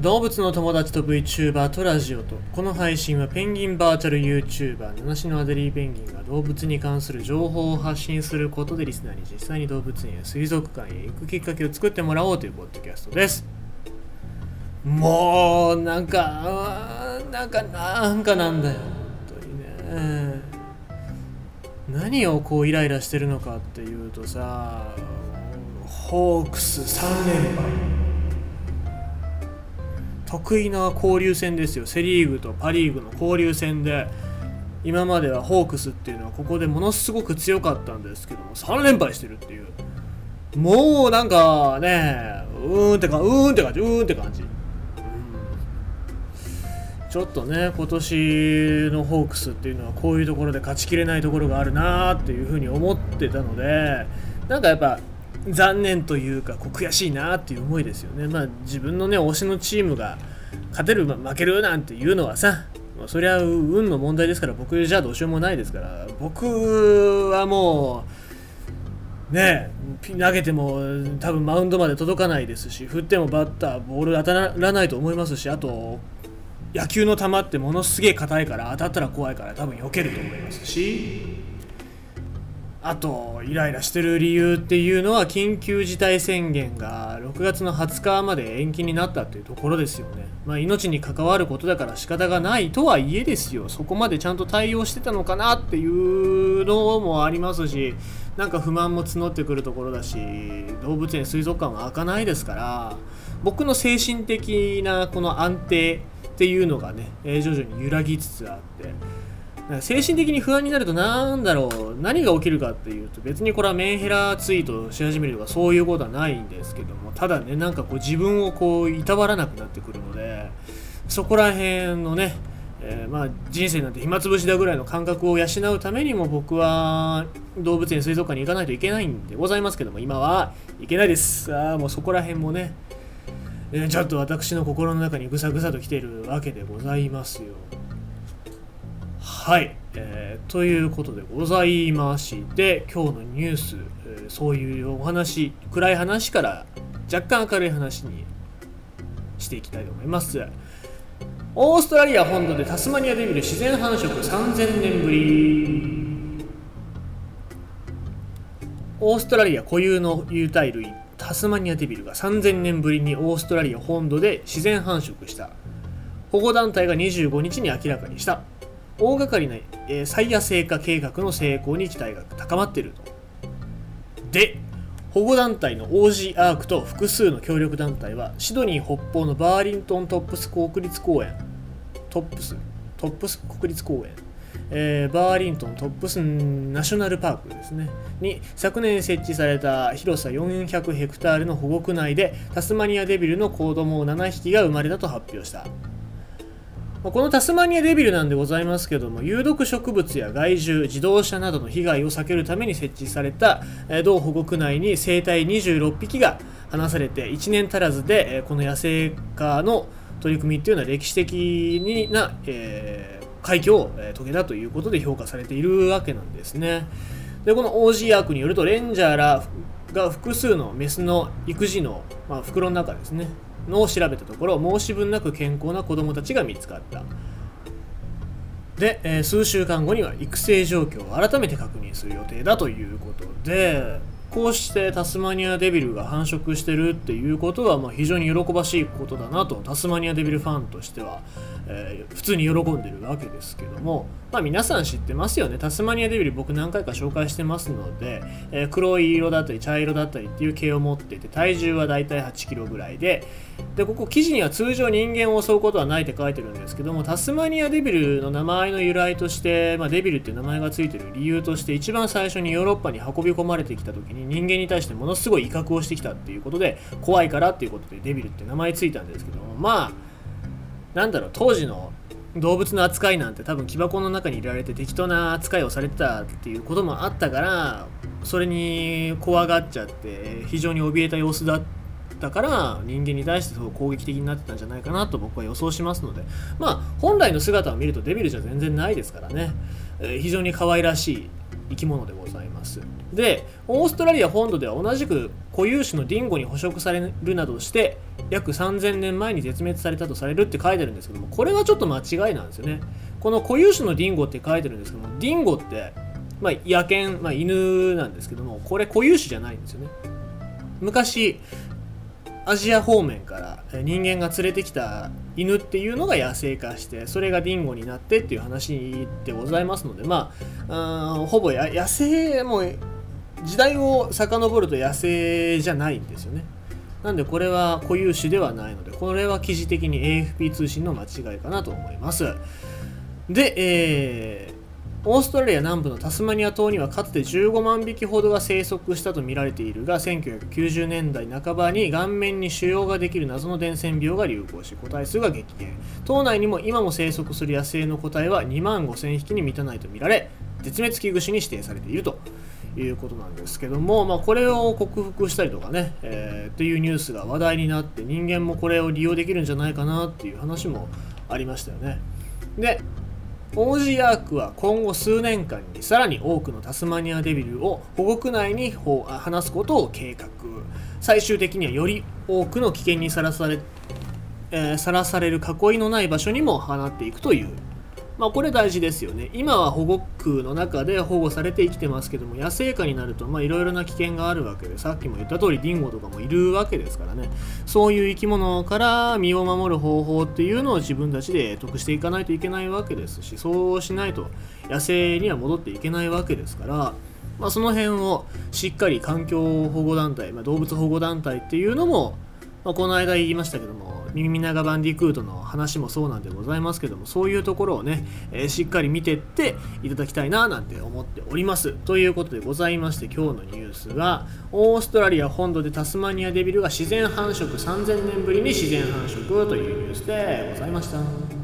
動物の友達と VTuber とラジオとこの配信はペンギンバーチャル YouTuber 七種のアデリーペンギンが動物に関する情報を発信することでリスナーに実際に動物園や水族館へ行くきっかけを作ってもらおうというポッドキャストです。もうなんかなんかなんかなんだよ本当にね。何をこうイライラしてるのかっていうとさホークス3連敗。得意な交流戦ですよ。セ・リーグとパ・リーグの交流戦で今まではホークスっていうのはここでものすごく強かったんですけども3連敗してるっていう。もうなんかねうーんってかうーんって感じうーんって感じ、うん、ちょっとね今年のホークスっていうのはこういうところで勝ちきれないところがあるなーっていうふうに思ってたのでなんかやっぱ残念というかこう悔しいなっていう思いですよね。まあ自分のね推しのチームが勝てる、負けるなんていうのはさ、まあ、そりゃ運の問題ですから僕じゃどうしようもないですから僕はもうね投げても多分マウンドまで届かないですし振ってもバッターボール当たらないと思いますしあと野球の球ってものすげえ硬いから当たったら怖いから多分避けると思いますしあとイライラしてる理由っていうのは緊急事態宣言が6月の20日まで延期になったっていうところですよね。まあ、命に関わることだから仕方がないとはいえですよ。そこまでちゃんと対応してたのかなっていうのもありますし、なんか不満も募ってくるところだし、動物園、水族館は開かないですから、僕の精神的なこの安定っていうのがね、徐々に揺らぎつつあって、精神的に不安になると何だろう何が起きるかっていうと別にこれはメンヘラツイートし始めるとかそういうことはないんですけどもただねなんかこう自分をこういたわらなくなってくるのでそこら辺のね、えー、まあ人生なんて暇つぶしだぐらいの感覚を養うためにも僕は動物園水族館に行かないといけないんでございますけども今はいけないですああもうそこら辺もねえちょっと私の心の中にぐさぐさと来てるわけでございますよ。はい、えー、ということでございまして今日のニュース、えー、そういうお話暗い話から若干明るい話にしていきたいと思います。オーストラリア本土でタスマニアデビル自然繁殖3000年ぶり。オーストラリア固有の有袋類タスマニアデビルが3000年ぶりにオーストラリア本土で自然繁殖した。保護団体が25日に明らかにした。大掛かりな、えー、再野生化計画の成功に期待が高まっていると。で、保護団体の OG アークと複数の協力団体はシドニー北方のバーリントントップス国立公園トップストップス国立公園、えー、バーリントントップスナショナルパークですねに昨年設置された広さ400ヘクタールの保護区内でタスマニアデビルの子供7匹が生まれたと発表したこのタスマニアデビルなんでございますけども、有毒植物や害獣、自動車などの被害を避けるために設置された、同保護区内に生体26匹が放されて、1年足らずで、この野生化の取り組みっていうのは歴史的な、えー、快挙を遂げたということで評価されているわけなんですね。で、この OG アークによると、レンジャーらが複数のメスの育児の、まあ、袋の中ですね、のを調べたところ申し分なく健康な子どもたちが見つかった。で、えー、数週間後には育成状況を改めて確認する予定だということでこうしてタスマニアデビルが繁殖してるっていうことはまあ非常に喜ばしいことだなとタスマニアデビルファンとしては、えー、普通に喜んでるわけですけども、まあ、皆さん知ってますよね。タスマニアデビル僕何回か紹介してますので、えー、黒い色だったり茶色だったりっていう毛を持っていて体重はだいたい8キロぐらいででここ記事には通常人間を襲うことはないって書いてるんですけどもタスマニアデビルの名前の由来として、まあ、デビルっていう名前がついてる理由として一番最初にヨーロッパに運び込まれてきた時に人間に対してものすごい威嚇をしてきたっていうことで怖いからっていうことでデビルって名前ついたんですけどもまあなんだろう当時の動物の扱いなんて多分木箱の中に入れられて適当な扱いをされてたっていうこともあったからそれに怖がっちゃって非常に怯えた様子だったから人間に対してすご攻撃的になってたんじゃないかなと僕は予想しますのでまあ本来の姿を見るとデビルじゃ全然ないですからね、えー、非常に可愛らしい。生き物でございます。でオーストラリア本土では同じく固有種のディンゴに捕食されるなどして約3000年前に絶滅されたとされるって書いてるんですけどもこれはちょっと間違いなんですよね。この固有種のディンゴって書いてるんですけどもディンゴってまあ、野犬、まあ、犬なんですけどもこれ固有種じゃないんですよね。昔アジア方面から人間が連れてきた犬っていうのが野生化してそれがディンゴになってっていう話でございますのでまあほぼ野生も時代を遡ると野生じゃないんですよね。なんでこれは固有種ではないのでこれは記事的に AFP 通信の間違いかなと思います。で、えーオーストラリア南部のタスマニア島にはかつて15万匹ほどが生息したとみられているが1990年代半ばに顔面に腫瘍ができる謎の伝染病が流行し個体数が激減。島内にも今も生息する野生の個体は2万5000匹に満たないとみられ絶滅危惧種に指定されているということなんですけども、まあ、これを克服したりとかね、えー、というニュースが話題になって人間もこれを利用できるんじゃないかなっていう話もありましたよね。でオージーアークは今後数年間にさらに多くのタスマニアデビルを保護区内に放すことを計画。最終的にはより多くの危険にさらされえー、さらされる囲いのない場所にも放っていくというまあ、これ大事ですよね。今は保護区の中で保護されて生きてますけども野生下になるといろいろな危険があるわけでさっきも言った通りディンゴとかもいるわけですからね。そういう生き物から身を守る方法っていうのを自分たちで得していかないといけないわけですしそうしないと野生には戻っていけないわけですからまあ、その辺をしっかり環境保護団体、まあ、動物保護団体っていうのも、まあ、この間言いましたけども耳長バンディクートの話もそうなんでございますけどもそういうところをね、えー、しっかり見てっていただきたいななんて思っておりますということでございまして今日のニュースがオーストラリア本土でタスマニアデビルが自然繁殖3000年ぶりに自然繁殖というニュースでございました。